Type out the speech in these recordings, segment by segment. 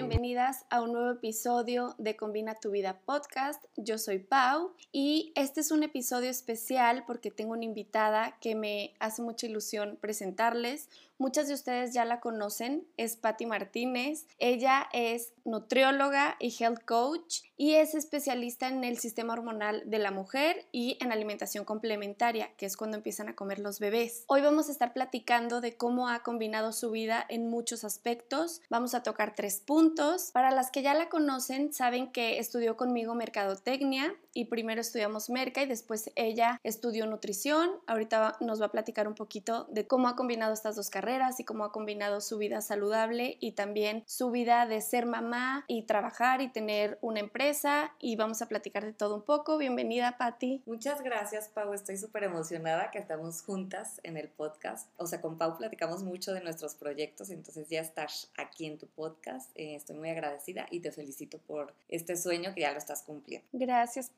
Tenham bem bienvenidas a un nuevo episodio de Combina tu Vida podcast. Yo soy Pau y este es un episodio especial porque tengo una invitada que me hace mucha ilusión presentarles. Muchas de ustedes ya la conocen, es Patti Martínez. Ella es nutrióloga y health coach y es especialista en el sistema hormonal de la mujer y en alimentación complementaria, que es cuando empiezan a comer los bebés. Hoy vamos a estar platicando de cómo ha combinado su vida en muchos aspectos. Vamos a tocar tres puntos. Para las que ya la conocen, saben que estudió conmigo mercadotecnia y primero estudiamos merca y después ella estudió nutrición. Ahorita nos va a platicar un poquito de cómo ha combinado estas dos carreras y cómo ha combinado su vida saludable y también su vida de ser mamá y trabajar y tener una empresa y vamos a platicar de todo un poco. Bienvenida, Patti. Muchas gracias, Pau. Estoy súper emocionada que estamos juntas en el podcast. O sea, con Pau platicamos mucho de nuestros proyectos, entonces ya estás aquí en tu podcast. Eh, estoy muy agradecida y te felicito por este sueño que ya lo estás cumpliendo. Gracias,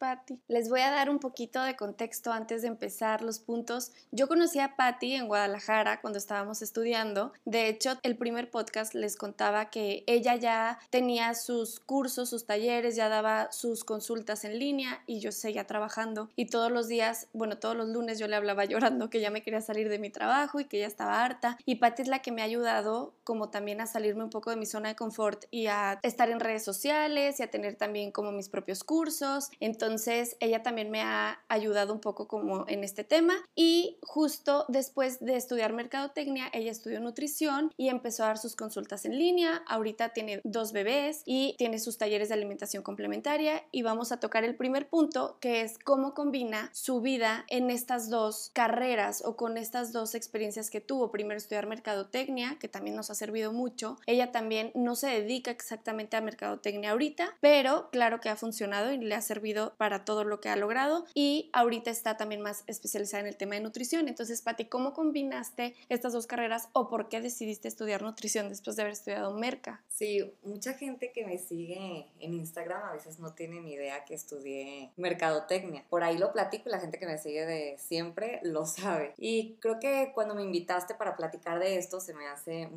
Les voy a dar un poquito de contexto antes de empezar los puntos. Yo conocí a Patti en Guadalajara cuando estábamos estudiando. De hecho, el primer podcast les contaba que ella ya tenía sus cursos, sus talleres, ya daba sus consultas en línea y yo seguía trabajando. Y todos los días, bueno, todos los lunes yo le hablaba llorando que ya me quería salir de mi trabajo y que ya estaba harta. Y Patti es la que me ha ayudado como también a salirme un poco de mi zona de confort y a estar en redes sociales y a tener también como mis propios cursos. Entonces, entonces ella también me ha ayudado un poco como en este tema y justo después de estudiar mercadotecnia, ella estudió nutrición y empezó a dar sus consultas en línea. Ahorita tiene dos bebés y tiene sus talleres de alimentación complementaria y vamos a tocar el primer punto que es cómo combina su vida en estas dos carreras o con estas dos experiencias que tuvo. Primero estudiar mercadotecnia, que también nos ha servido mucho. Ella también no se dedica exactamente a mercadotecnia ahorita, pero claro que ha funcionado y le ha servido para todo lo que ha logrado y ahorita está también más especializada en el tema de nutrición. Entonces, Pati, ¿cómo combinaste estas dos carreras o por qué decidiste estudiar nutrición después de haber estudiado merca? Sí, mucha gente que me sigue en Instagram a veces no tiene ni idea que estudié mercadotecnia. Por ahí lo platico y la gente que me sigue de siempre lo sabe. Y creo que cuando me invitaste para platicar de esto se me hace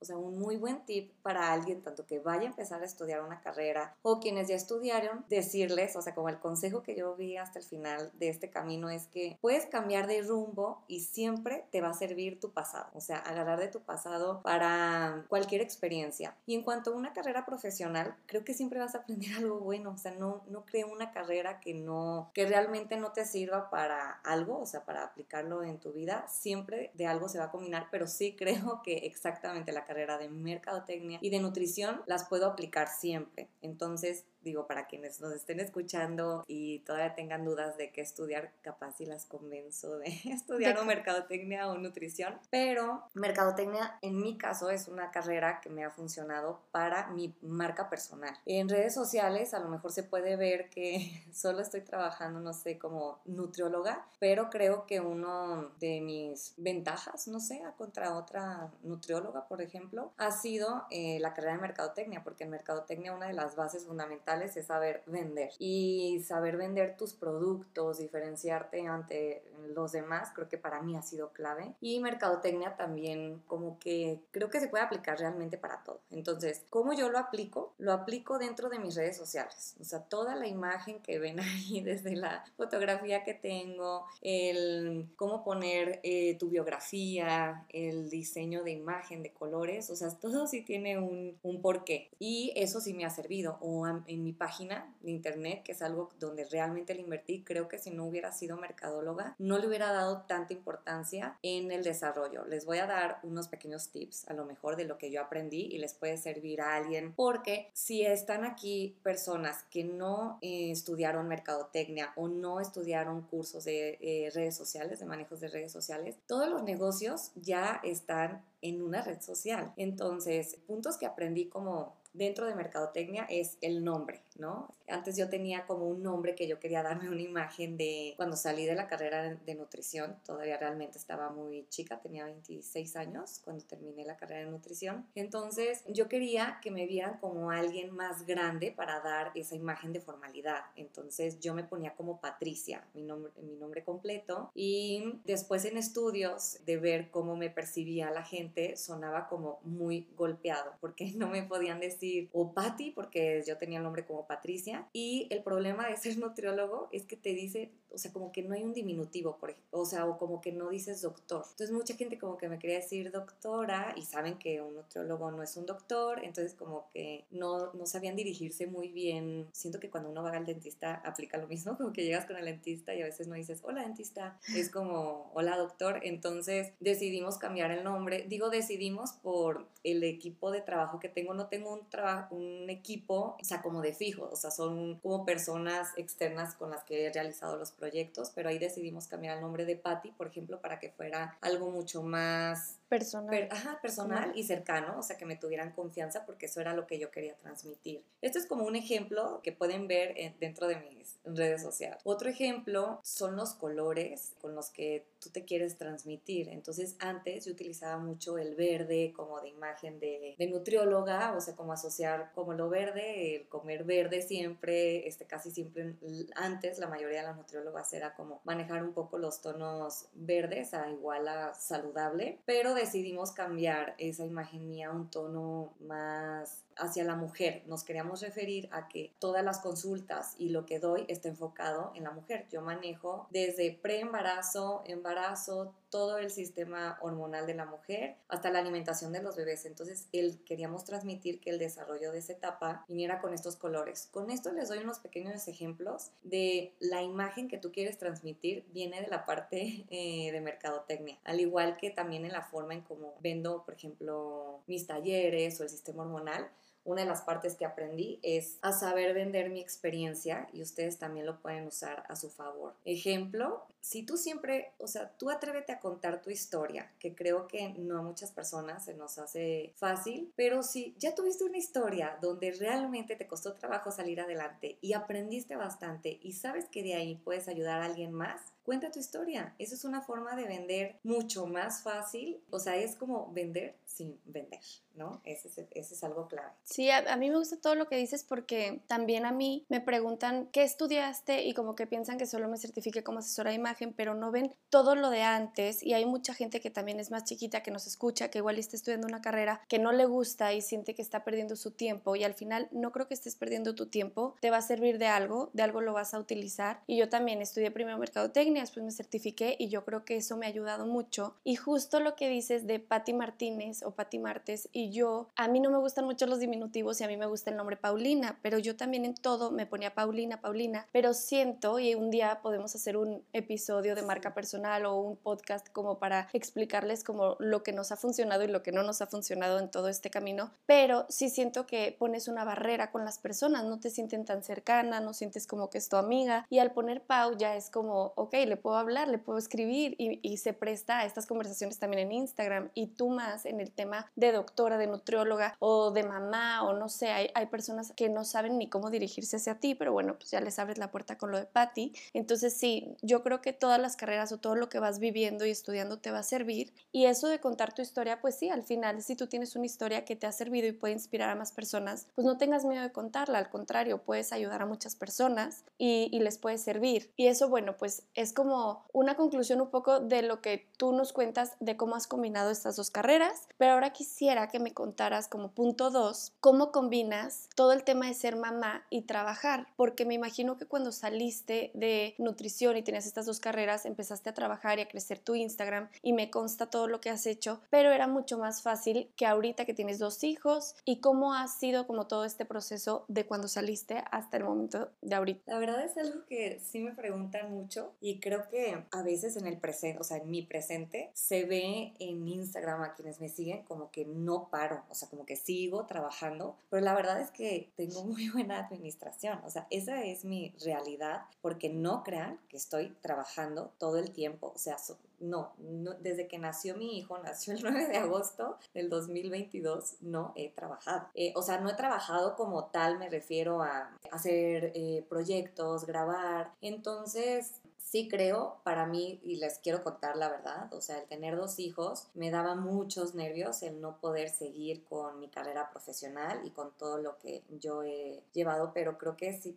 o sea, un muy buen tip para alguien tanto que vaya a empezar a estudiar una carrera o quienes ya estudiaron, decirles, o sea, como el consejo que yo vi hasta el final de este camino es que puedes cambiar de rumbo y siempre te va a servir tu pasado, o sea, agarrar de tu pasado para cualquier experiencia. Y en cuanto a una carrera profesional, creo que siempre vas a aprender algo bueno, o sea, no, no creo una carrera que no, que realmente no te sirva para algo, o sea, para aplicarlo en tu vida, siempre de algo se va a combinar, pero sí creo que exactamente la carrera de mercadotecnia y de nutrición las puedo aplicar siempre. Entonces, digo, para quienes nos estén escuchando y todavía tengan dudas de qué estudiar, capaz si las convenzo de estudiar o mercadotecnia o nutrición. Pero mercadotecnia, en mi caso, es una carrera que me ha funcionado para mi marca personal. En redes sociales a lo mejor se puede ver que solo estoy trabajando, no sé, como nutrióloga, pero creo que uno de mis ventajas, no sé, contra otra nutrióloga, por ejemplo, ha sido eh, la carrera de mercadotecnia, porque en mercadotecnia una de las bases fundamentales es saber vender y saber vender tus productos, diferenciarte ante los demás, creo que para mí ha sido clave. Y mercadotecnia también como que creo que se puede aplicar realmente para todo. Entonces, ¿cómo yo lo aplico? Lo aplico dentro de mis redes sociales. O sea, toda la imagen que ven ahí, desde la fotografía que tengo, el cómo poner eh, tu biografía, el diseño de imagen, de colores, o sea, todo sí tiene un, un porqué. Y eso sí me ha servido. O en mi página de internet, que es algo donde realmente le invertí, creo que si no hubiera sido mercadóloga, no le hubiera dado tanta importancia en el desarrollo. Les voy a dar unos pequeños tips, a lo mejor de lo que yo aprendí y les puede servir a alguien, porque si están aquí personas que no eh, estudiaron mercadotecnia o no estudiaron cursos de eh, redes sociales, de manejos de redes sociales, todos los negocios ya están en una red social. Entonces, puntos que aprendí como dentro de mercadotecnia es el nombre, ¿no? Antes yo tenía como un nombre que yo quería darme una imagen de cuando salí de la carrera de nutrición, todavía realmente estaba muy chica, tenía 26 años cuando terminé la carrera de nutrición. Entonces yo quería que me vieran como alguien más grande para dar esa imagen de formalidad. Entonces yo me ponía como Patricia, mi nombre, mi nombre completo, y después en estudios de ver cómo me percibía la gente, sonaba como muy golpeado, porque no me podían decir o Patty, porque yo tenía el nombre como Patricia. Y el problema de ser nutriólogo es que te dice, o sea, como que no hay un diminutivo, por ejemplo, o sea, o como que no dices doctor. Entonces mucha gente como que me quería decir doctora y saben que un nutriólogo no es un doctor, entonces como que no, no sabían dirigirse muy bien. Siento que cuando uno va al dentista aplica lo mismo, como que llegas con el dentista y a veces no dices, hola dentista, es como, hola doctor. Entonces decidimos cambiar el nombre. Digo decidimos por el equipo de trabajo que tengo. No tengo un, trabajo, un equipo, o sea, como de fijo, o sea, son como personas externas con las que he realizado los proyectos, pero ahí decidimos cambiar el nombre de Patty, por ejemplo, para que fuera algo mucho más personal, ajá, personal y cercano, o sea, que me tuvieran confianza porque eso era lo que yo quería transmitir. Esto es como un ejemplo que pueden ver dentro de mis redes sociales. Otro ejemplo son los colores con los que tú te quieres transmitir. Entonces, antes yo utilizaba mucho el verde como de imagen de, de nutrióloga, o sea, como asociar como lo verde, el comer verde siempre, este, casi siempre antes la mayoría de las nutriólogas era como manejar un poco los tonos verdes a igual a saludable, pero decidimos cambiar esa imagen mía a un tono más hacia la mujer. Nos queríamos referir a que todas las consultas y lo que doy está enfocado en la mujer. Yo manejo desde preembarazo, embarazo, todo el sistema hormonal de la mujer hasta la alimentación de los bebés. Entonces, él queríamos transmitir que el desarrollo de esa etapa viniera con estos colores. Con esto les doy unos pequeños ejemplos de la imagen que tú quieres transmitir viene de la parte eh, de mercadotecnia, al igual que también en la forma en cómo vendo, por ejemplo, mis talleres o el sistema hormonal una de las partes que aprendí es a saber vender mi experiencia y ustedes también lo pueden usar a su favor. Ejemplo, si tú siempre, o sea, tú atrévete a contar tu historia, que creo que no a muchas personas se nos hace fácil, pero si ya tuviste una historia donde realmente te costó trabajo salir adelante y aprendiste bastante y sabes que de ahí puedes ayudar a alguien más, cuenta tu historia. Eso es una forma de vender mucho más fácil. O sea, es como vender sin vender, ¿no? Ese es, es algo clave. Sí, a, mí me gusta todo lo que dices porque también a mí me preguntan qué estudiaste y como que piensan que solo me certifique como asesora de imagen, pero no ven todo lo de antes y hay mucha gente que también es más chiquita que nos escucha, que igual está estudiando una carrera que no le gusta y siente que está perdiendo su tiempo y al final no creo que estés perdiendo tu tiempo, te va a servir de algo, de algo lo vas a utilizar y yo también estudié primero mercadotecnia después me certifiqué y yo creo que eso me ha ayudado mucho. Y justo lo que dices de Patti Martínez o Patti Martes y yo, a mí no me gustan mucho los diminutivos y a mí me gusta el nombre Paulina, pero yo también en todo me ponía Paulina, Paulina, pero siento y un día podemos hacer un episodio de marca personal o un podcast como para explicarles como lo que nos ha funcionado y lo que no nos ha funcionado en todo este camino, pero sí siento que pones una barrera con las personas, no te sienten tan cercana, no sientes como que es tu amiga y al poner Pau ya es como, ok, le puedo hablar, le puedo escribir y, se presta a estas conversaciones también en Instagram y tú más en el tema de doctora, de nutrióloga o de mamá o no sé, hay, hay personas que no saben ni cómo dirigirse hacia ti, pero bueno, pues ya les abres la puerta con lo de Patty. Entonces sí, yo creo que todas las carreras o todo lo que vas viviendo y estudiando te va a servir y eso de contar tu historia, pues sí, al final si tú tienes una historia que te ha servido y puede inspirar a más personas, pues no tengas miedo de contarla, al contrario, puedes ayudar a muchas personas y, y les puede servir. Y eso, bueno, pues es como una conclusión un poco de lo que tú nos cuentas de cómo has combinado estas dos carreras, pero ahora quisiera que me contaras como punto dos, cómo combinas todo el tema de ser mamá y trabajar, porque me imagino que cuando saliste de nutrición y tenías estas dos carreras, empezaste a trabajar y a crecer tu Instagram y me consta todo lo que has hecho, pero era mucho más fácil que ahorita que tienes dos hijos y cómo ha sido como todo este proceso de cuando saliste hasta el momento de ahorita. La verdad es algo que sí me preguntan mucho y creo que a veces en el presente, o sea, en mi presente, se ve en Instagram a quienes me siguen como que no paro, o sea, como que sigo trabajando, pero la verdad es que tengo muy buena administración, o sea, esa es mi realidad, porque no crean que estoy trabajando todo el tiempo, o sea, no, no, desde que nació mi hijo, nació el 9 de agosto del 2022, no he trabajado. Eh, o sea, no he trabajado como tal, me refiero a hacer eh, proyectos, grabar. Entonces, sí creo, para mí, y les quiero contar la verdad, o sea, el tener dos hijos me daba muchos nervios el no poder seguir con mi carrera profesional y con todo lo que yo he llevado, pero creo que sí,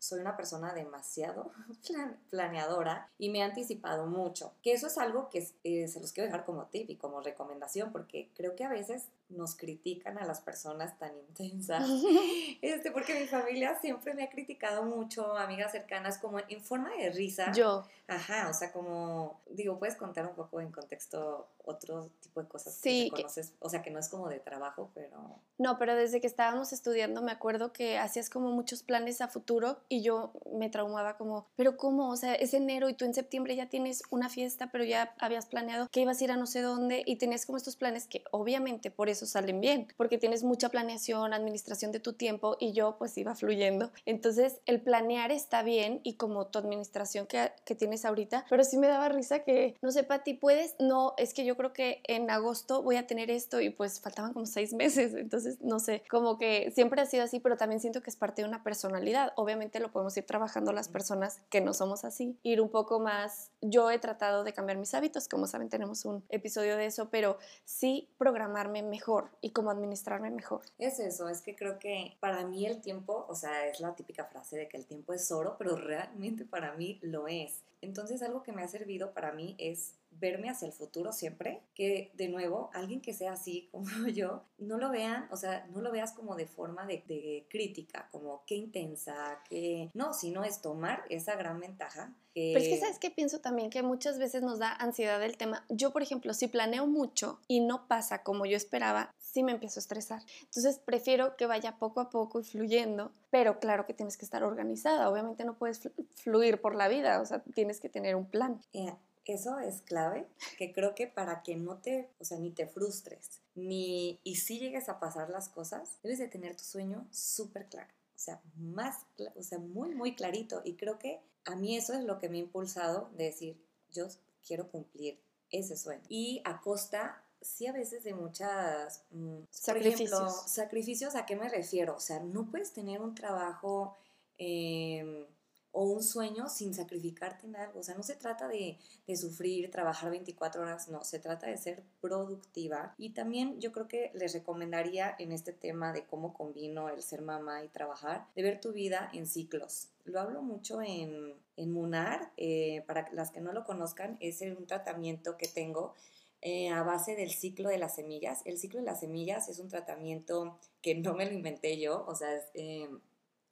soy una persona demasiado planeadora y me he anticipado mucho. Que eso es algo que eh, se los quiero dejar como tip y como recomendación porque creo que a veces nos critican a las personas tan intensas. Este, porque mi familia siempre me ha criticado mucho, amigas cercanas, como en forma de risa. Yo. Ajá, o sea, como, digo, puedes contar un poco en contexto otro tipo de cosas sí, que conoces, o sea, que no es como de trabajo, pero... No, pero desde que estábamos estudiando me acuerdo que hacías como muchos planes a futuro y yo me traumaba como, pero ¿cómo? O sea, es enero y tú en septiembre ya tienes una fiesta, pero ya habías planeado que ibas a ir a no sé dónde y tenías como estos planes que obviamente por eso salen bien, porque tienes mucha planeación, administración de tu tiempo y yo pues iba fluyendo. Entonces, el planear está bien y como tu administración que, que tienes ahorita, pero sí me daba risa que, no sé, Pati, ¿puedes? No, es que yo creo que en agosto voy a tener esto y pues faltaban como seis meses, entonces, no sé, como que siempre ha sido así, pero también siento que es parte de una personalidad. Obviamente lo podemos ir trabajando las personas que no somos así, ir un poco más. Yo he tratado de cambiar mis hábitos, como saben, tenemos un episodio de eso, pero sí programarme mejor y como administrarme mejor. Es eso, es que creo que para mí el tiempo, o sea, es la típica frase de que el tiempo es oro, pero realmente para mí lo es. Entonces algo que me ha servido para mí es verme hacia el futuro siempre, que de nuevo, alguien que sea así como yo, no lo vean, o sea, no lo veas como de forma de, crítica, como qué intensa, que no, sino es tomar esa gran ventaja. Pero es que sabes que pienso también que muchas veces nos da ansiedad el tema. Yo, por ejemplo, si planeo mucho y no pasa como yo esperaba, sí me empiezo a estresar. Entonces prefiero que vaya poco a poco y fluyendo, pero claro que tienes que estar organizada. Obviamente no puedes fluir por la vida, o sea, tienes que tener un plan. Eh, eso es clave, que creo que para que no te, o sea, ni te frustres, ni, y si llegues a pasar las cosas, debes de tener tu sueño súper claro, o sea, más, o sea, muy, muy clarito. Y creo que a mí eso es lo que me ha impulsado de decir, yo quiero cumplir ese sueño. Y a costa sí a veces de muchas mm, sacrificios. sacrificios, ¿a qué me refiero? O sea, no puedes tener un trabajo eh, o un sueño sin sacrificarte en algo. O sea, no se trata de, de, sufrir, trabajar 24 horas, no, se trata de ser productiva. Y también yo creo que les recomendaría en este tema de cómo combino el ser mamá y trabajar, de ver tu vida en ciclos. Lo hablo mucho en, en Munar, eh, para las que no lo conozcan, es un tratamiento que tengo eh, a base del ciclo de las semillas. El ciclo de las semillas es un tratamiento que no me lo inventé yo, o sea, es, eh,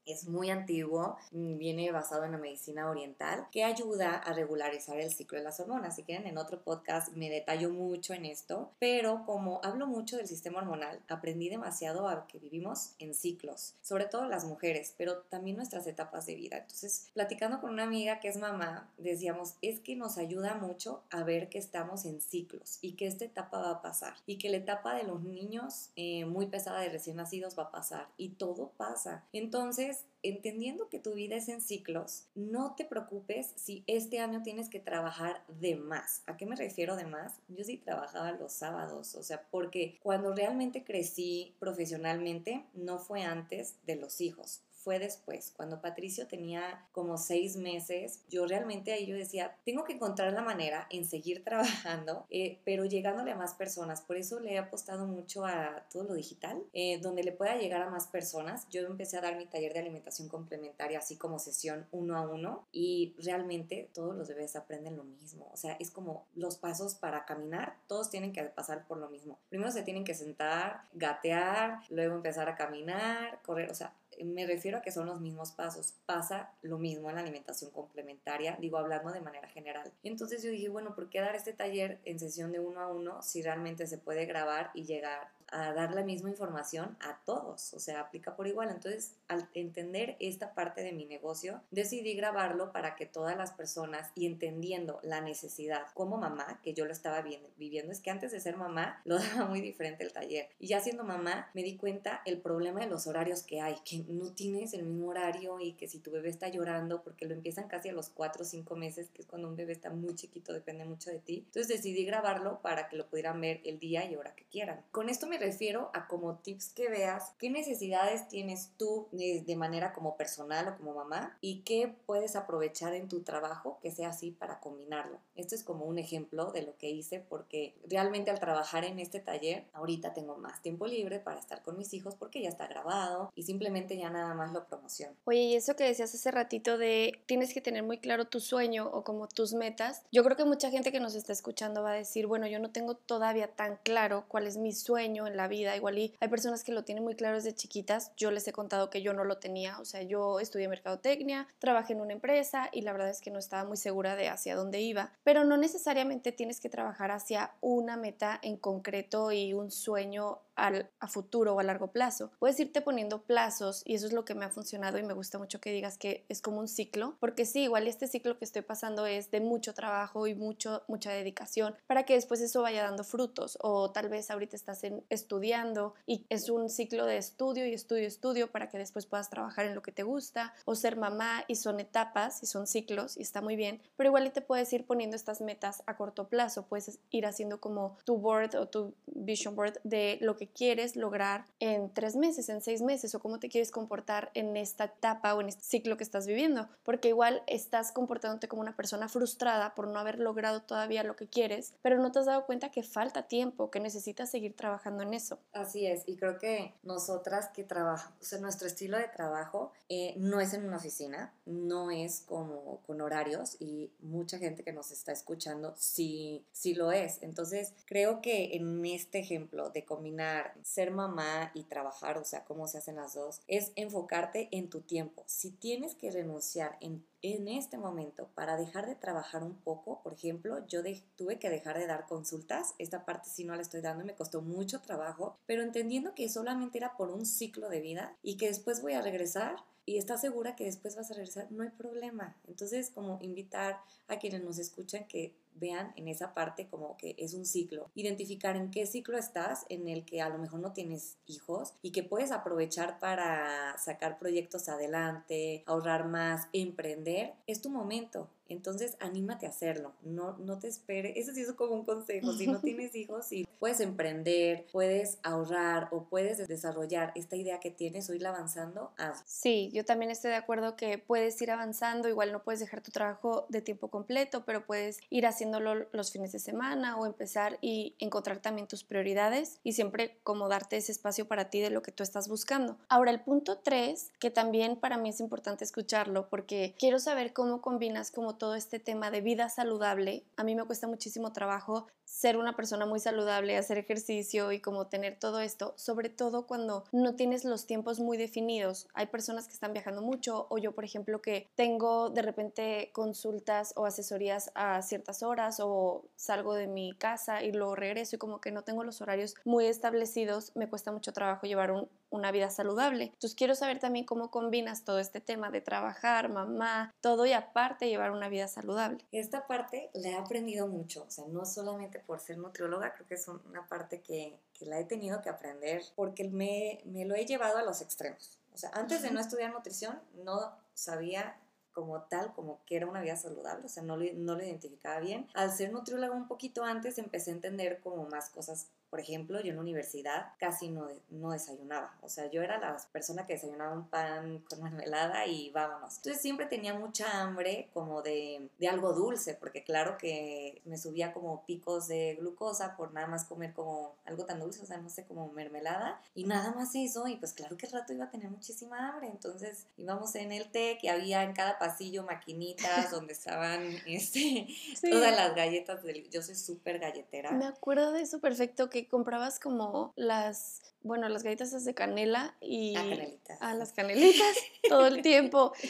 es muy antiguo, mm, viene basado en la medicina oriental, que ayuda a regularizar el ciclo de las hormonas. Si quieren, en otro podcast me detallo mucho en esto, pero como hablo mucho del sistema hormonal, aprendí demasiado a que vivimos en ciclos, sobre todo las mujeres, pero también nuestras etapas de vida. Entonces, platicando con una amiga que es mamá, decíamos, es que nos ayuda mucho a ver que estamos en ciclos y que esta etapa va a pasar y que la etapa de los niños eh, muy pesada de recién nacidos va a pasar y todo pasa. Entonces, entendiendo que tu vida es en ciclos, no te preocupes si este año tienes que trabajar de más. ¿A qué me refiero de más? Yo sí trabajaba los sábados, o sea, porque cuando realmente crecí profesionalmente no fue antes de los hijos, fue después, cuando Patricio tenía como seis meses, yo realmente ahí yo decía, tengo que encontrar la manera en seguir trabajando, eh, pero llegándole a más personas. Por eso le he apostado mucho a todo lo digital, eh, donde le pueda llegar a más personas. Yo empecé a dar mi taller de alimentación complementaria, así como sesión uno a uno, y realmente todos los bebés aprenden lo mismo. O sea, es como los pasos para caminar, todos tienen que pasar por lo mismo. Primero se tienen que sentar, gatear, luego empezar a caminar, correr, o sea, me refiero a que son los mismos pasos. Pasa lo mismo en la alimentación complementaria, digo hablando de manera general. Entonces yo dije, bueno, ¿por qué dar este taller en sesión de uno a uno si realmente se puede grabar y llegar a dar la misma información a todos, o sea, aplica por igual. Entonces, al entender esta parte de mi negocio, decidí grabarlo para que todas las personas y entendiendo la necesidad como mamá, que yo lo estaba viviendo, es que antes de ser mamá lo daba muy diferente el taller. Y ya siendo mamá me di cuenta el problema de los horarios que hay, que no tienes el mismo horario y que si tu bebé está llorando, porque lo empiezan casi a los 4 o 5 meses, que es cuando un bebé está muy chiquito, depende mucho de ti. Entonces decidí grabarlo para que lo pudieran ver el día y hora que quieran. Con esto me refiero a como tips que veas qué necesidades tienes tú de manera como personal o como mamá y qué puedes aprovechar en tu trabajo que sea así para combinarlo. Esto es como un ejemplo de lo que hice porque realmente al trabajar en este taller ahorita tengo más tiempo libre para estar con mis hijos porque ya está grabado y simplemente ya nada más lo promociono. Oye, y eso que decías hace ratito de tienes que tener muy claro tu sueño o como tus metas, yo creo que mucha gente que nos está escuchando va a decir, bueno, yo no tengo todavía tan claro cuál es mi sueño en la vida, igual y hay personas que lo tienen muy claro desde chiquitas, yo les he contado que yo no lo tenía, o sea, yo estudié mercadotecnia, trabajé en una empresa y la verdad es que no estaba muy segura de hacia dónde iba, pero no necesariamente tienes que trabajar hacia una meta en concreto y un sueño a futuro o a largo plazo. Puedes irte poniendo plazos y eso es lo que me ha funcionado y me gusta mucho que digas que es como un ciclo, porque sí, igual este ciclo que estoy pasando es de mucho trabajo y mucho, mucha dedicación para que después eso vaya dando frutos o tal vez ahorita estás estudiando y es un ciclo de estudio y estudio, estudio para que después puedas trabajar en lo que te gusta o ser mamá y son etapas y son ciclos y está muy bien, pero igual te puedes ir poniendo estas metas a corto plazo, puedes ir haciendo como tu board o tu vision board de lo quieres lograr en tres meses, en seis meses o cómo te quieres comportar en esta etapa o en este ciclo que estás viviendo, porque igual estás comportándote como una persona frustrada por no haber logrado todavía lo que quieres, pero no te has dado cuenta que falta tiempo, que necesitas seguir trabajando en eso. Así es, y creo que nosotras que trabajamos, o sea, nuestro estilo de trabajo eh, no es en una oficina, no es como con horarios y mucha gente que nos está escuchando sí, sí lo es. Entonces, creo que en este ejemplo de combinar ser mamá y trabajar, o sea, cómo se hacen las dos, es enfocarte en tu tiempo. Si tienes que renunciar en, en este momento para dejar de trabajar un poco, por ejemplo, yo tuve que dejar de dar consultas, esta parte sí no la estoy dando y me costó mucho trabajo, pero entendiendo que solamente era por un ciclo de vida y que después voy a regresar y estás segura que después vas a regresar, no hay problema. Entonces, como invitar a quienes nos escuchan que vean en esa parte como que es un ciclo. Identificar en qué ciclo estás, en el que a lo mejor no tienes hijos y que puedes aprovechar para sacar proyectos adelante, ahorrar más, emprender, es tu momento. Entonces, anímate a hacerlo. No, no te esperes. Eso sí es como un consejo. Si no tienes hijos y puedes emprender, puedes ahorrar o puedes desarrollar esta idea que tienes o ir avanzando, haz. Sí, yo también estoy de acuerdo que puedes ir avanzando. Igual no puedes dejar tu trabajo de tiempo completo, pero puedes ir haciéndolo los fines de semana o empezar y encontrar también tus prioridades y siempre como darte ese espacio para ti de lo que tú estás buscando. Ahora, el punto 3, que también para mí es importante escucharlo porque quiero saber cómo combinas como todo este tema de vida saludable, a mí me cuesta muchísimo trabajo ser una persona muy saludable, hacer ejercicio y como tener todo esto, sobre todo cuando no tienes los tiempos muy definidos. Hay personas que están viajando mucho o yo, por ejemplo, que tengo de repente consultas o asesorías a ciertas horas o salgo de mi casa y luego regreso y como que no tengo los horarios muy establecidos, me cuesta mucho trabajo llevar un, una vida saludable. Entonces quiero saber también cómo combinas todo este tema de trabajar, mamá, todo y aparte llevar una vida saludable. Esta parte la he aprendido mucho, o sea, no solamente por ser nutrióloga, creo que es una parte que, que la he tenido que aprender porque me, me lo he llevado a los extremos. O sea, antes de no estudiar nutrición, no sabía como tal, como que era una vida saludable, o sea, no lo, no lo identificaba bien. Al ser nutrióloga un poquito antes, empecé a entender como más cosas por ejemplo, yo en la universidad casi no, no desayunaba. O sea, yo era la persona que desayunaba un pan con mermelada y vámonos. Entonces siempre tenía mucha hambre como de, de algo dulce, porque claro que me subía como picos de glucosa por nada más comer como algo tan dulce, o sea, no sé, como mermelada. Y nada más eso, y pues claro que el rato iba a tener muchísima hambre. Entonces íbamos en el té, que había en cada pasillo maquinitas donde estaban este, todas las galletas. Del, yo soy súper galletera. Me acuerdo de eso perfecto, que comprabas como las, bueno, las galletas de canela y... A canelitas. A las canelitas todo el tiempo.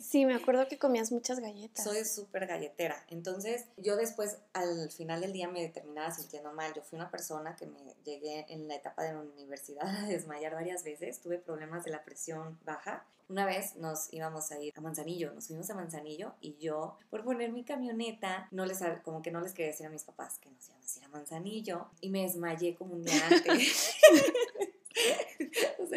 Sí, me acuerdo que comías muchas galletas. Soy súper galletera. Entonces, yo después, al final del día, me terminaba sintiendo mal. Yo fui una persona que me llegué en la etapa de la universidad a desmayar varias veces. Tuve problemas de la presión baja una vez nos íbamos a ir a Manzanillo, nos fuimos a Manzanillo y yo, por poner mi camioneta, no les, como que no les quería decir a mis papás que nos íbamos a ir a Manzanillo y me desmayé como un día antes.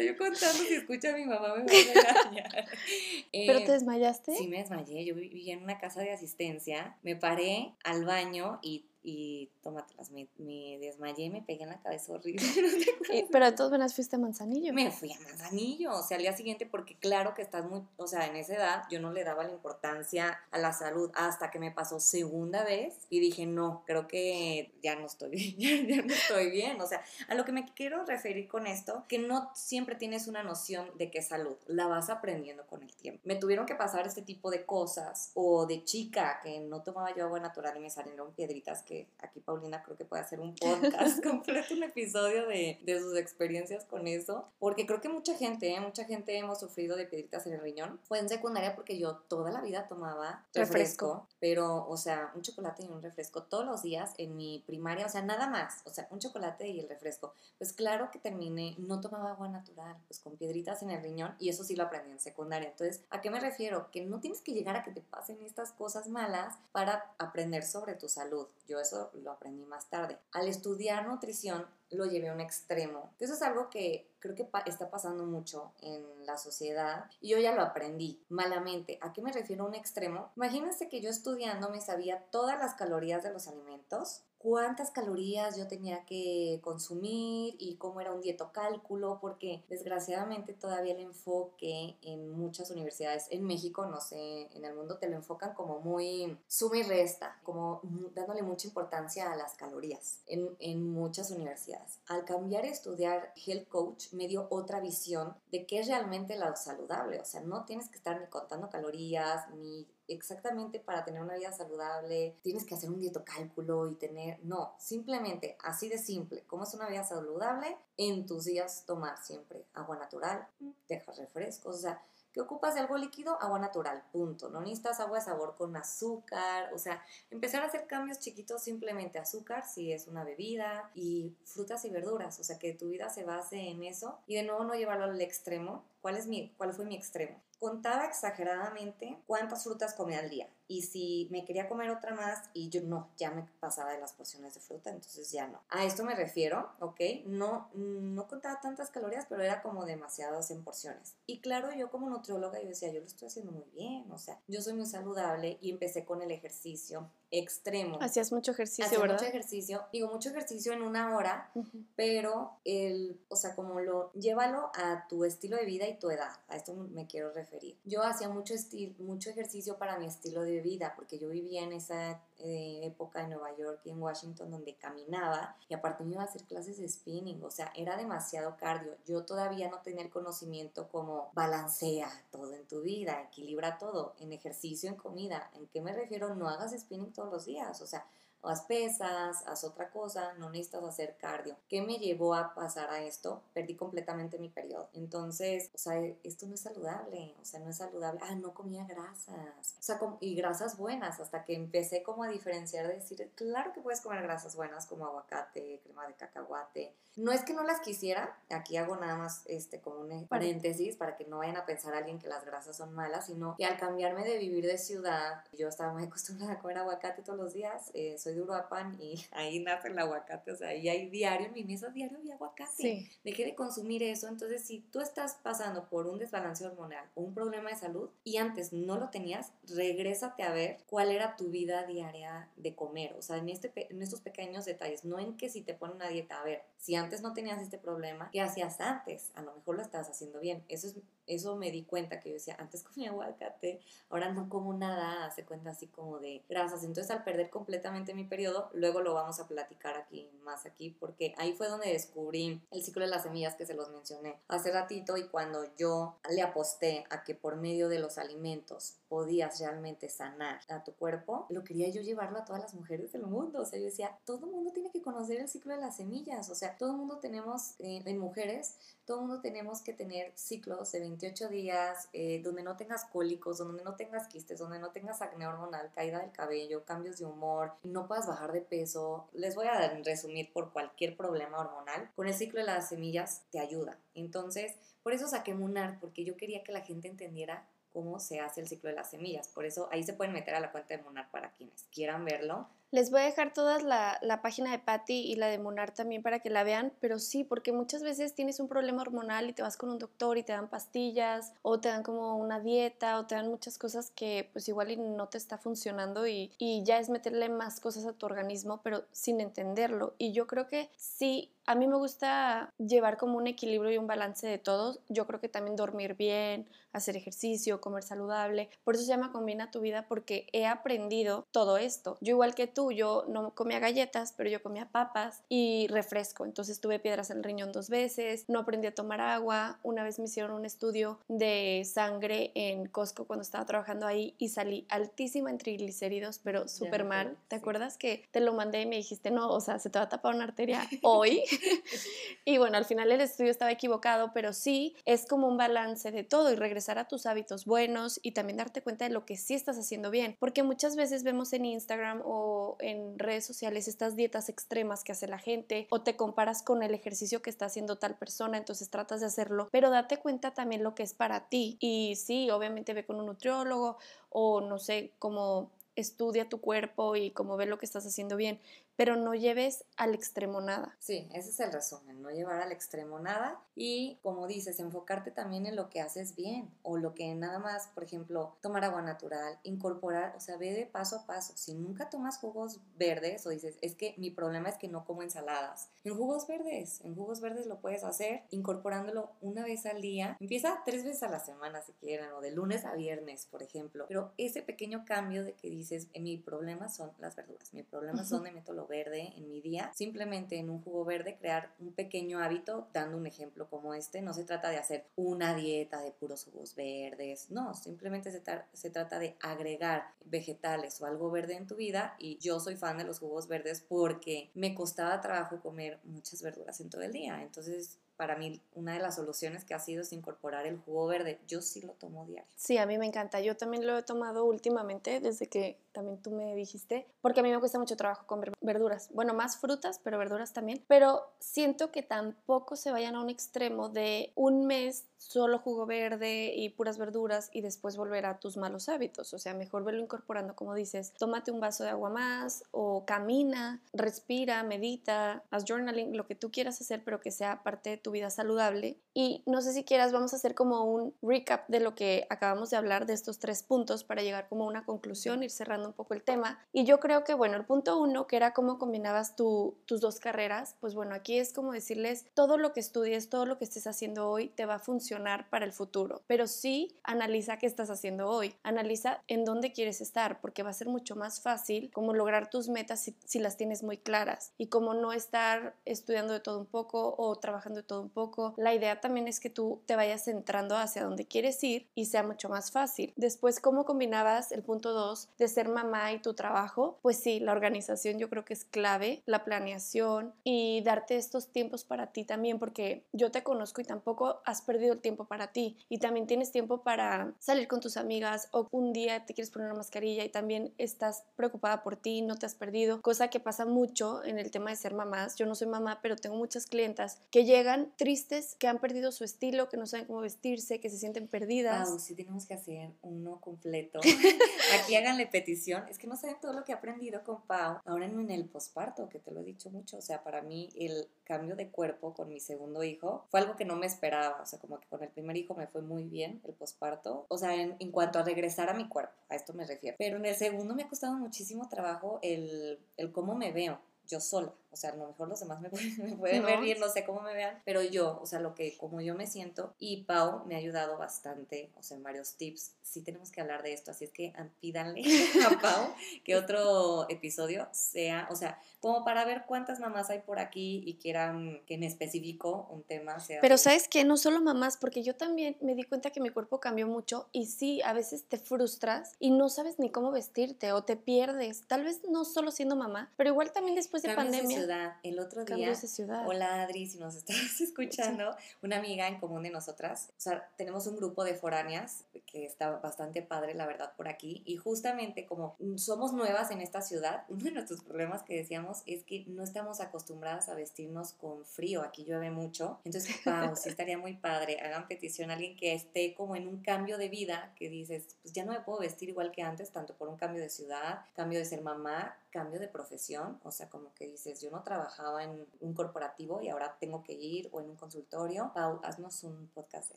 yo contando, si escucha a mi mamá me va a regañar. ¿Pero te eh, desmayaste? Sí, me desmayé. Yo vivía en una casa de asistencia. Me paré al baño y y tómatelas. Me, me desmayé y me pegué en la cabeza horrible. Eh, pero de todas maneras fuiste a Manzanillo. Me fui a Manzanillo, o sea, al día siguiente, porque claro que estás muy, o sea, en esa edad yo no le daba la importancia a la salud hasta que me pasó segunda vez y dije, no, creo que ya no estoy bien, ya, no estoy bien. O sea, a lo que me quiero referir con esto, que no siempre tienes una noción de qué salud, la vas aprendiendo con el tiempo. Me tuvieron que pasar este tipo de cosas o de chica que no tomaba yo agua natural y me salieron piedritas que aquí Paulina creo que puede hacer un podcast completo, un episodio de, de sus experiencias con eso, porque creo que mucha gente, ¿eh? mucha gente hemos sufrido de piedritas en el riñón. Fue en secundaria porque yo toda la vida tomaba refresco, pero, o sea, un chocolate y un refresco todos los días en mi primaria, o sea, nada más, o sea, un chocolate y el refresco. Pues claro que terminé, no tomaba agua natural, pues con piedritas en el riñón, y eso sí lo aprendí en secundaria. Entonces, ¿a qué me refiero? Que no tienes que llegar a que te pasen estas cosas malas para aprender sobre tu salud. Yo eso lo aprendí más tarde. Al estudiar nutrición, lo llevé a un extremo. Eso es algo que creo que está pasando mucho en la sociedad y yo ya lo aprendí malamente. ¿A qué me refiero a un extremo? Imagínense que yo estudiando me sabía todas las calorías de los alimentos cuántas calorías yo tenía que consumir y cómo era un dietocálculo, porque desgraciadamente todavía el enfoque en muchas universidades, en México, no sé, en el mundo te lo enfocan como muy suma y resta, como dándole mucha importancia a las calorías en, en muchas universidades. Al cambiar a estudiar Health Coach, me dio otra visión de qué es realmente lo saludable, o sea, no tienes que estar ni contando calorías, ni exactamente para tener una vida saludable tienes que hacer un dietocálculo y tener, no, simplemente así de simple, como es una vida saludable, en tus días tomar siempre agua natural, dejas refrescos, o sea, ¿qué ocupas de algo líquido? Agua natural, punto. No necesitas agua de sabor con azúcar, o sea, empezar a hacer cambios chiquitos, simplemente azúcar si es una bebida y frutas y verduras, o sea, que tu vida se base en eso y de nuevo no llevarlo al extremo. ¿Cuál, es mi, cuál fue mi extremo? contaba exageradamente cuántas frutas comía al día. Y si me quería comer otra más y yo no, ya me pasaba de las porciones de fruta, entonces ya no. A esto me refiero, ¿ok? No, no contaba tantas calorías, pero era como demasiadas en porciones. Y claro, yo como nutrióloga, yo decía, yo lo estoy haciendo muy bien, o sea, yo soy muy saludable y empecé con el ejercicio extremo. Hacías mucho ejercicio, Hacía mucho ejercicio, digo mucho ejercicio en una hora, pero el, o sea, como lo, llévalo a tu estilo de vida y tu edad, a esto me quiero referir. Yo hacía mucho, mucho ejercicio para mi estilo de vida, porque yo vivía en esa eh, época en Nueva York y en Washington donde caminaba y aparte me iba a hacer clases de spinning, o sea, era demasiado cardio. Yo todavía no tenía el conocimiento como balancea todo en tu vida, equilibra todo, en ejercicio, en comida. ¿En qué me refiero? No hagas spinning todos los días, o sea, haz pesas, haz otra cosa, no necesitas hacer cardio. ¿Qué me llevó a pasar a esto? Perdí completamente mi periodo. Entonces, o sea, esto no es saludable, o sea, no es saludable. Ah, no comía grasas, o sea, y grasas buenas, hasta que empecé como a diferenciar, de decir, claro que puedes comer grasas buenas como aguacate, crema de cacahuate. No es que no las quisiera, aquí hago nada más este como un paréntesis para que no vayan a pensar alguien que las grasas son malas, sino que al cambiarme de vivir de ciudad, yo estaba muy acostumbrada a comer aguacate todos los días, eh, soy de Uruapan y ahí nace el aguacate, o sea, ahí hay diario, en mi mesa diario había aguacate. Sí. Dejé de consumir eso, entonces si tú estás pasando por un desbalance hormonal o un problema de salud y antes no lo tenías, regrésate a ver cuál era tu vida diaria de comer, o sea, en, este, en estos pequeños detalles, no en que si te ponen una dieta, a ver, si antes no tenías este problema, ¿qué hacías antes? A lo mejor lo estabas haciendo bien, eso es eso me di cuenta que yo decía, antes comía aguacate, ahora no como nada, hace cuenta así como de grasas. Entonces al perder completamente mi periodo, luego lo vamos a platicar aquí, más aquí, porque ahí fue donde descubrí el ciclo de las semillas que se los mencioné hace ratito y cuando yo le aposté a que por medio de los alimentos podías realmente sanar a tu cuerpo, lo quería yo llevarlo a todas las mujeres del mundo. O sea, yo decía, todo el mundo tiene que conocer el ciclo de las semillas. O sea, todo el mundo tenemos, eh, en mujeres, todo el mundo tenemos que tener ciclos de 28 días eh, donde no tengas cólicos, donde no tengas quistes, donde no tengas acné hormonal, caída del cabello, cambios de humor, no puedas bajar de peso. Les voy a resumir por cualquier problema hormonal. Con el ciclo de las semillas te ayuda. Entonces, por eso saqué Munar, porque yo quería que la gente entendiera cómo se hace el ciclo de las semillas. Por eso ahí se pueden meter a la cuenta de Munar para quienes quieran verlo Les voy a dejar todas la, la página de Patty y la de Monar también para que la vean, pero sí, porque muchas veces tienes un problema hormonal y te vas con un doctor y te dan pastillas o te dan como una dieta o te dan muchas cosas que pues igual no te está funcionando y, y ya es meterle más cosas a tu organismo, pero sin entenderlo. Y yo creo que sí a mí me gusta llevar como un equilibrio y un balance de todos. Yo creo que también dormir bien, hacer ejercicio, comer saludable. Por eso se llama Combina tu vida porque he aprendido todo esto. Yo igual que tú, yo no comía galletas, pero yo comía papas y refresco. Entonces tuve piedras en el riñón dos veces, no aprendí a tomar agua. Una vez me hicieron un estudio de sangre en Costco cuando estaba trabajando ahí y salí altísima en triglicéridos, pero súper mal. ¿Te acuerdas que te lo mandé y me dijiste, no, o sea, se te va a tapar una arteria hoy? y bueno, al final el estudio estaba equivocado, pero sí es como un balance de todo y regresar a tus hábitos buenos y también darte cuenta de lo que sí estás haciendo bien, porque muchas veces vemos en Instagram o en redes sociales estas dietas extremas que hace la gente o te comparas con el ejercicio que está haciendo tal persona, entonces tratas de hacerlo, pero date cuenta también lo que es para ti. Y sí, obviamente ve con un nutriólogo o no sé, cómo estudia tu cuerpo y cómo ve lo que estás haciendo bien, pero no lleves al extremo nada. Sí, ese es el resumen, no llevar al extremo nada y como dices, enfocarte también en lo que haces bien o lo que nada más, por ejemplo, tomar agua natural, incorporar, o sea, ve de paso a paso. Si nunca tomas jugos verdes o dices, es que mi problema es que no como ensaladas, en jugos verdes, en jugos verdes lo puedes hacer incorporándolo una vez al día. Empieza tres veces a la semana si quieren o de lunes a viernes, por ejemplo, pero ese pequeño cambio de que dices, mi problema son las verduras, mi problema son de método verde en mi día, simplemente en un jugo verde crear un pequeño hábito, dando un ejemplo como este, no se trata de hacer una dieta de puros jugos verdes, no, simplemente se, se trata de agregar vegetales o algo verde en tu vida y yo soy fan de los jugos verdes porque me costaba trabajo comer muchas verduras en todo el día, entonces para mí una de las soluciones que ha sido es incorporar el jugo verde. Yo sí lo tomo diario. Sí, a mí me encanta. Yo también lo he tomado últimamente desde que también tú me dijiste, porque a mí me cuesta mucho trabajo comer verduras. Bueno, más frutas, pero verduras también. Pero siento que tampoco se vayan a un extremo de un mes solo jugo verde y puras verduras y después volver a tus malos hábitos. O sea, mejor verlo incorporando, como dices, tómate un vaso de agua más o camina, respira, medita, haz journaling, lo que tú quieras hacer, pero que sea parte de tu vida saludable. Y no sé si quieras, vamos a hacer como un recap de lo que acabamos de hablar de estos tres puntos para llegar como a una conclusión, ir cerrando un poco el tema. Y yo creo que, bueno, el punto uno, que era cómo combinabas tu, tus dos carreras, pues bueno, aquí es como decirles, todo lo que estudies, todo lo que estés haciendo hoy te va a funcionar para el futuro, pero sí analiza qué estás haciendo hoy, analiza en dónde quieres estar, porque va a ser mucho más fácil como lograr tus metas si, si las tienes muy claras y como no estar estudiando de todo un poco o trabajando de todo un poco. La idea también es que tú te vayas centrando hacia dónde quieres ir y sea mucho más fácil. Después, ¿cómo combinabas el punto 2 de ser mamá y tu trabajo? Pues sí, la organización yo creo que es clave, la planeación y darte estos tiempos para ti también, porque yo te conozco y tampoco has perdido tiempo para ti y también tienes tiempo para salir con tus amigas o un día te quieres poner una mascarilla y también estás preocupada por ti, no te has perdido, cosa que pasa mucho en el tema de ser mamás. Yo no soy mamá, pero tengo muchas clientas que llegan tristes, que han perdido su estilo, que no saben cómo vestirse, que se sienten perdidas. Wow, sí tenemos que hacer uno completo. Aquí háganle petición. Es que no saben todo lo que he aprendido con Pau. Ahora en el posparto, que te lo he dicho mucho, o sea, para mí el cambio de cuerpo con mi segundo hijo fue algo que no me esperaba, o sea, como que con el primer hijo me fue muy bien el posparto, o sea, en, en, cuanto a regresar a mi cuerpo, a esto me refiero. Pero en el segundo me ha costado muchísimo trabajo el, el cómo me veo yo sola. O sea, a lo mejor los demás me pueden, ver bien, no sé cómo me vean, pero yo, o sea, lo que, como yo me siento, y Pau me ha ayudado bastante, o sea, en varios tips. Sí tenemos que hablar de esto, así es que pídanle a Pau que otro episodio sea, o sea, como para ver cuántas mamás hay por aquí y quieran que en específico un tema sea. Pero sabes que no solo mamás, porque yo también me di cuenta que mi cuerpo cambió mucho y sí, a veces te frustras y no sabes ni cómo vestirte o te pierdes, tal vez no solo siendo mamá, pero igual también después de pandemia ciudad. El otro día. Cambios de ciudad. Hola Adri, si nos estás escuchando, una amiga en común de nosotras. O sea, tenemos un grupo de foráneas que está bastante padre, la verdad, por aquí. Y justamente como somos nuevas en esta ciudad, uno de nuestros problemas que decíamos es que no estamos acostumbradas a vestirnos con frío. Aquí llueve mucho. Entonces, wow, sí estaría muy padre. Hagan petición a alguien que esté como en un cambio de vida, que dices, pues ya no me puedo vestir igual que antes, tanto por un cambio de ciudad, cambio de ser mamá, cambio de profesión, o sea, como que dices, yo no trabajaba en un corporativo y ahora tengo que ir o en un consultorio. Pau, haznos un podcast de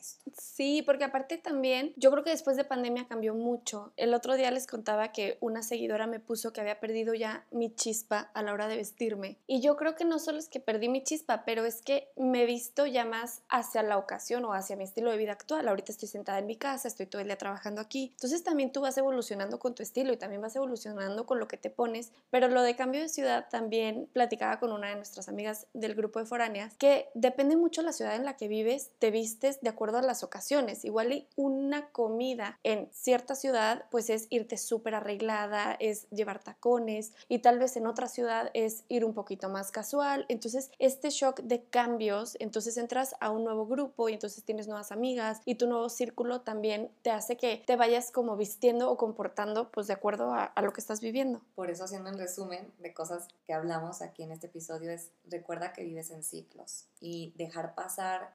esto. Sí, porque aparte también, yo creo que después de pandemia cambió mucho. El otro día les contaba que una seguidora me puso que había perdido ya mi chispa a la hora de vestirme. Y yo creo que no solo es que perdí mi chispa, pero es que me he visto ya más hacia la ocasión o hacia mi estilo de vida actual. Ahorita estoy sentada en mi casa, estoy todo el día trabajando aquí. Entonces también tú vas evolucionando con tu estilo y también vas evolucionando con lo que te pones pero lo de cambio de ciudad también platicaba con una de nuestras amigas del grupo de foráneas, que depende mucho la ciudad en la que vives, te vistes de acuerdo a las ocasiones. Igual una comida en cierta ciudad, pues es irte súper arreglada, es llevar tacones y tal vez en otra ciudad es ir un poquito más casual. Entonces, este shock de cambios, entonces entras a un nuevo grupo y entonces tienes nuevas amigas y tu nuevo círculo también te hace que te vayas como vistiendo o comportando pues de acuerdo a, a lo que estás viviendo. Por eso haciendo el resumen de cosas que hablamos aquí en este episodio es recuerda que vives en ciclos y dejar pasar,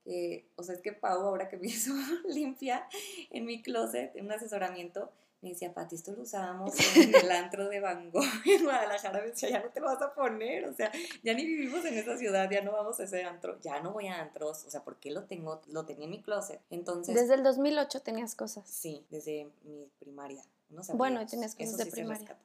o sea, es que Pau ahora que me hizo limpia en mi closet, en un asesoramiento, me decía, Pati, esto lo usábamos en el antro de Van Gogh en Guadalajara. Me decía, ya no te lo vas a poner, o sea, ya ni vivimos en esa ciudad, ya no vamos a ese antro, ya no voy a antros, o sea, ¿por qué lo tengo? Lo tenía en mi closet. Entonces. Desde el 2008 tenías cosas. Sí, desde mi primaria. No bueno, tenías cosas de primaria.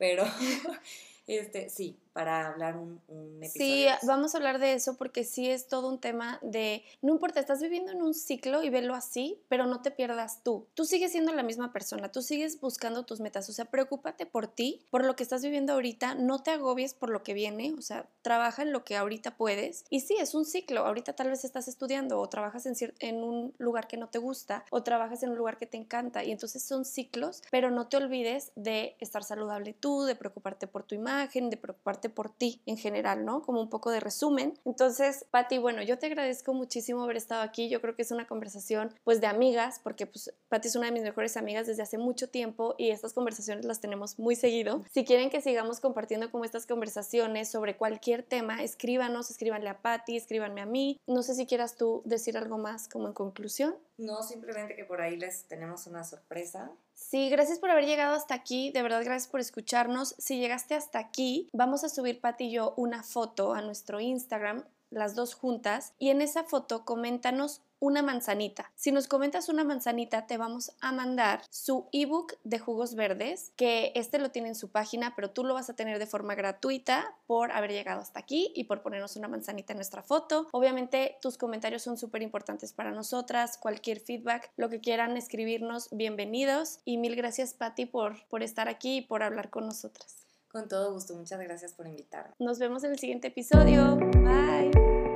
Pero, este, sí, para hablar un, un episodio. Sí, vamos a hablar de eso porque sí es todo un tema de, no importa, estás viviendo en un ciclo y velo así, pero no te pierdas tú. Tú sigues siendo la misma persona, tú sigues buscando tus metas, o sea, preocúpate por ti, por lo que estás viviendo ahorita, no te agobies por lo que viene, o sea, trabaja en lo que ahorita puedes. Y sí, es un ciclo, ahorita tal vez estás estudiando o trabajas en, en un lugar que no te gusta o trabajas en un lugar que te encanta y entonces son ciclos, pero no te olvides de estar saludable tú, de preocuparte por tu imagen, de por ti en general, ¿no? Como un poco de resumen. Entonces, Patti, bueno, yo te agradezco muchísimo haber estado aquí. Yo creo que es una conversación pues de amigas, porque pues Patti es una de mis mejores amigas desde hace mucho tiempo y estas conversaciones las tenemos muy seguido. Si quieren que sigamos compartiendo como estas conversaciones sobre cualquier tema, escríbanos, escríbanle a Patti, escríbanme a mí. No sé si quieras tú decir algo más como en conclusión. No, simplemente que por ahí les tenemos una sorpresa. Sí, gracias por haber llegado hasta aquí, de verdad gracias por escucharnos. Si llegaste hasta aquí, vamos a subir Pati y yo una foto a nuestro Instagram, las dos juntas, y en esa foto coméntanos una manzanita. Si nos comentas una manzanita, te vamos a mandar su ebook de jugos verdes, que este lo tiene en su página, pero tú lo vas a tener de forma gratuita por haber llegado hasta aquí y por ponernos una manzanita en nuestra foto. Obviamente tus comentarios son súper importantes para nosotras, cualquier feedback, lo que quieran escribirnos, bienvenidos y mil gracias Patti por, por estar aquí y por hablar con nosotras. Con todo gusto, muchas gracias por invitarme. Nos vemos en el siguiente episodio. Bye.